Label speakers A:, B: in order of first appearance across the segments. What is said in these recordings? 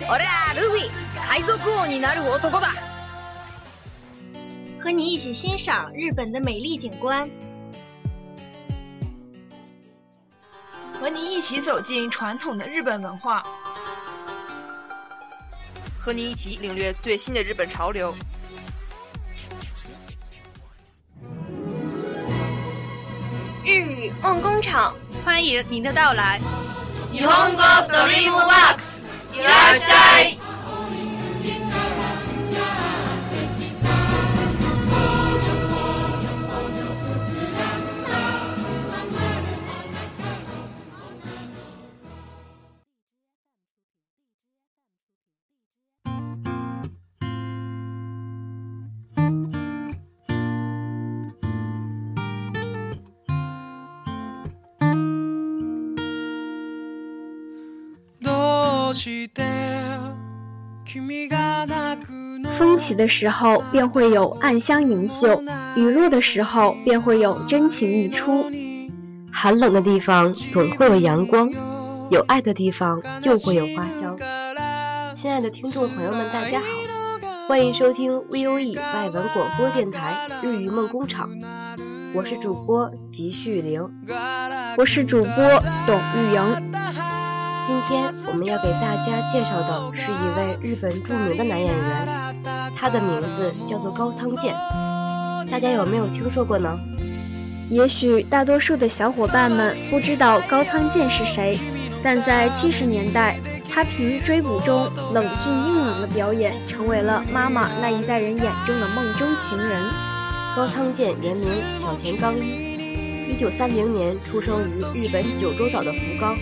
A: 贝卡姐，
B: 俺はルフィ，海賊王になる男だ。
A: 和你一起欣赏日本的美丽景观，
B: 和你一起走进传统的日本文化，
C: 和你一起领略最新的日本潮流。
A: 日语梦工厂，
B: 欢迎您的到来。
A: 日本語ドリームワークス， いらっしゃい。
D: 风起的时候，便会有暗香盈袖；雨落的时候，便会有真情溢出。
E: 寒冷的地方总会有阳光，有爱的地方就会有花香。亲爱的听众朋友们，大家好，欢迎收听 VOE 外文广播电台日语梦工厂，我是主播吉旭玲，
D: 我是主播董玉莹。
E: 今天我们要给大家介绍的是一位日本著名的男演员，他的名字叫做高仓健，大家有没有听说过呢？
D: 也许大多数的小伙伴们不知道高仓健是谁，但在七十年代，他凭《追捕》中冷峻硬朗的表演，成为了妈妈那一代人眼中的梦中情人。
E: 高仓健原名小田刚一，一九三零年出生于日本九州岛的福冈。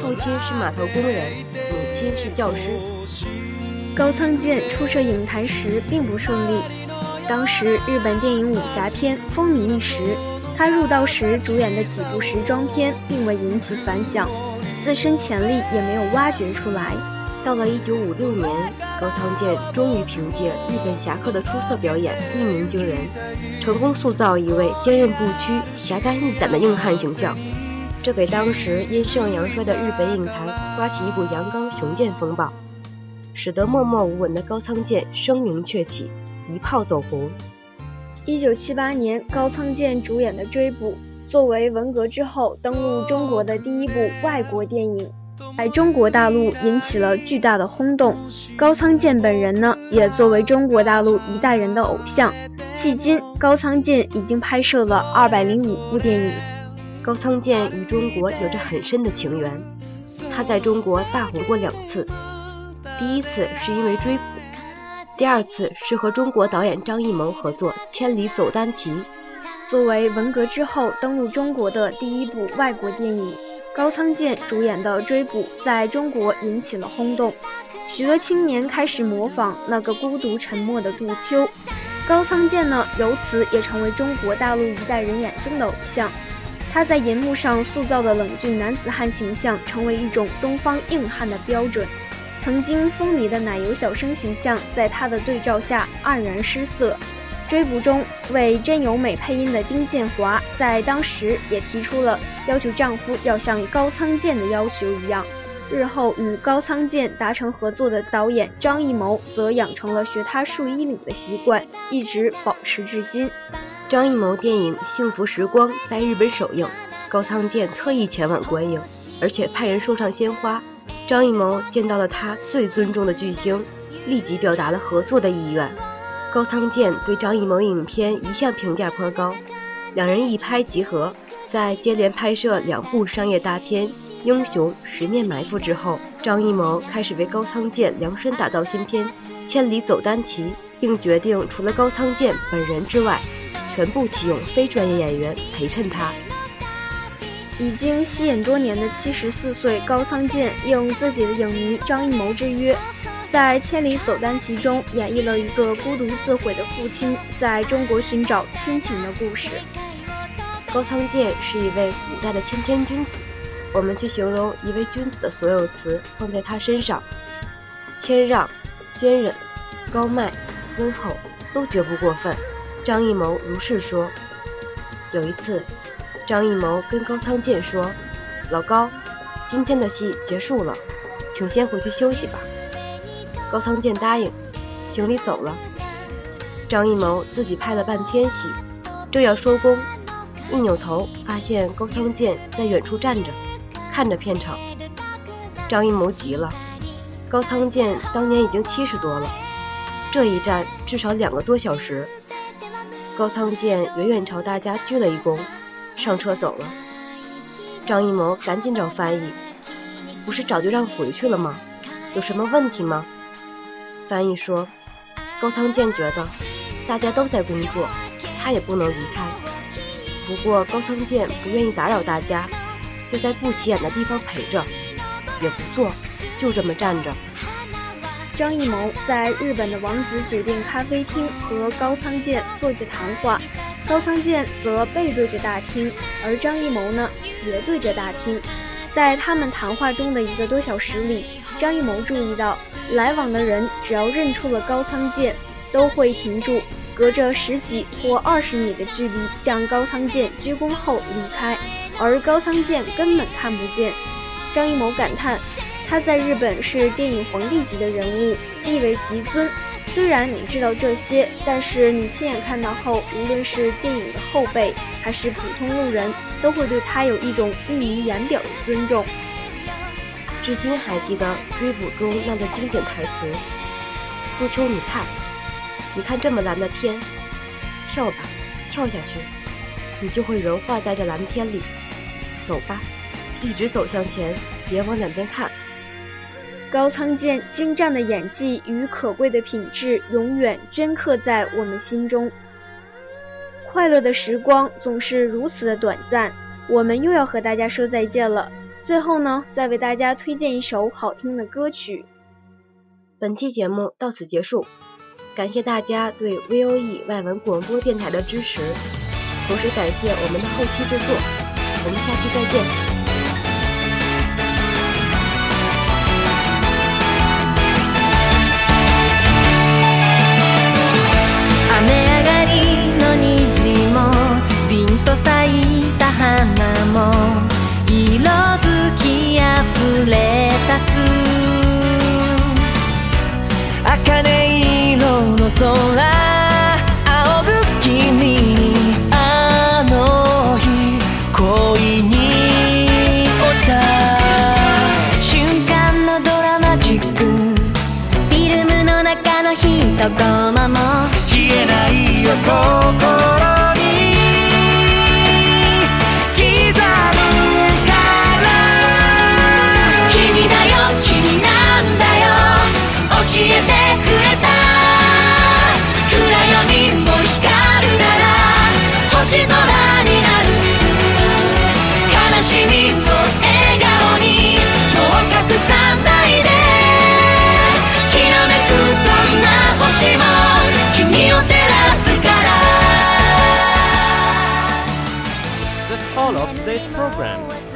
E: 父亲是码头工人，母亲是教师。
D: 高仓健初涉影坛时并不顺利，当时日本电影武侠片风靡一时，他入道时主演的几部时装片并未引起反响，自身潜力也没有挖掘出来。
E: 到了一九五六年，高仓健终于凭借日本侠客的出色表演一鸣惊人，成功塑造一位坚韧不屈、侠肝义胆的硬汉形象。这给当时阴盛阳衰的日本影坛刮起一股阳刚雄健风暴，使得默默无闻的高仓健声名鹊起，一炮走红。
D: 一九七八年，高仓健主演的《追捕》作为文革之后登陆中国的第一部外国电影，在中国大陆引起了巨大的轰动。高仓健本人呢，也作为中国大陆一代人的偶像。迄今，高仓健已经拍摄了二百零五部电影。
E: 高仓健与中国有着很深的情缘，他在中国大红过两次，第一次是因为《追捕》，第二次是和中国导演张艺谋合作《千里走单骑》。
D: 作为文革之后登陆中国的第一部外国电影，高仓健主演的《追捕》在中国引起了轰动，许多青年开始模仿那个孤独沉默的杜秋。高仓健呢，由此也成为中国大陆一代人眼中的偶像。他在银幕上塑造的冷峻男子汉形象，成为一种东方硬汉的标准。曾经风靡的奶油小生形象，在他的对照下黯然失色。追捕中为真由美配音的丁建华，在当时也提出了要求丈夫要像高仓健的要求一样。日后与高仓健达成合作的导演张艺谋，则养成了学他束衣领的习惯，一直保持至今。
E: 张艺谋电影《幸福时光》在日本首映，高仓健特意前往观影，而且派人送上鲜花。张艺谋见到了他最尊重的巨星，立即表达了合作的意愿。高仓健对张艺谋影片一向评价颇高，两人一拍即合，在接连拍摄两部商业大片《英雄》《十面埋伏》之后，张艺谋开始为高仓健量身打造新片《千里走单骑》，并决定除了高仓健本人之外，全部启用非专业演员陪衬他。
D: 已经息演多年的七十四岁高仓健应自己的影迷张艺谋之约。在《千里走单骑》中演绎了一个孤独自毁的父亲在中国寻找亲情的故事。
E: 高仓健是一位古代的谦谦君子，我们去形容一位君子的所有词放在他身上，谦让、坚忍、高迈、温厚都绝不过分。张艺谋如是说。有一次，张艺谋跟高仓健说：“老高，今天的戏结束了，请先回去休息吧。”高仓健答应，行李走了。张艺谋自己拍了半天戏，正要收工，一扭头发现高仓健在远处站着，看着片场。张艺谋急了，高仓健当年已经七十多了，这一站至少两个多小时。高仓健远远朝大家鞠了一躬，上车走了。张艺谋赶紧找翻译，不是早就让回去了吗？有什么问题吗？翻译说：“高仓健觉得大家都在工作，他也不能离开。不过高仓健不愿意打扰大家，就在不起眼的地方陪着，也不坐，就这么站着。”
D: 张艺谋在日本的王子酒店咖啡厅和高仓健坐着谈话，高仓健则背对着大厅，而张艺谋呢斜对着大厅。在他们谈话中的一个多小时里，张艺谋注意到。来往的人只要认出了高仓健，都会停住，隔着十几或二十米的距离向高仓健鞠躬后离开，而高仓健根本看不见。张艺谋感叹：“他在日本是电影皇帝级的人物，地位极尊。虽然你知道这些，但是你亲眼看到后，无论是电影的后辈还是普通路人，都会对他有一种溢于言表的尊重。”
E: 至今还记得《追捕》中那段经典台词：“苏秋，你看，你看这么蓝的天，跳吧，跳下去，你就会融化在这蓝天里。走吧，一直走向前，别往两边看。”
D: 高仓健精湛的演技与可贵的品质，永远镌刻在我们心中。快乐的时光总是如此的短暂，我们又要和大家说再见了。最后呢，再为大家推荐一首好听的歌曲。
E: 本期节目到此结束，感谢大家对 VOE 外文广播电台的支持，同时感谢我们的后期制作。我们下期再见。空仰ぐ君にあの日恋に落ちた。瞬間のドラマチック。フィルムの中の一言。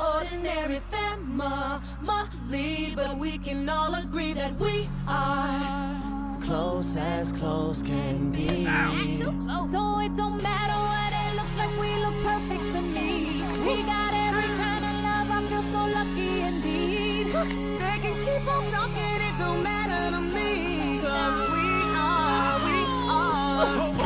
F: ordinary family, but we can all agree that we are close.
G: close as close can be.
H: So it don't matter what it looks like, we look perfect to me. We got every kind of love, I feel so lucky indeed.
G: They can keep on talking, it don't matter to me. Cause we are, we are. Oh,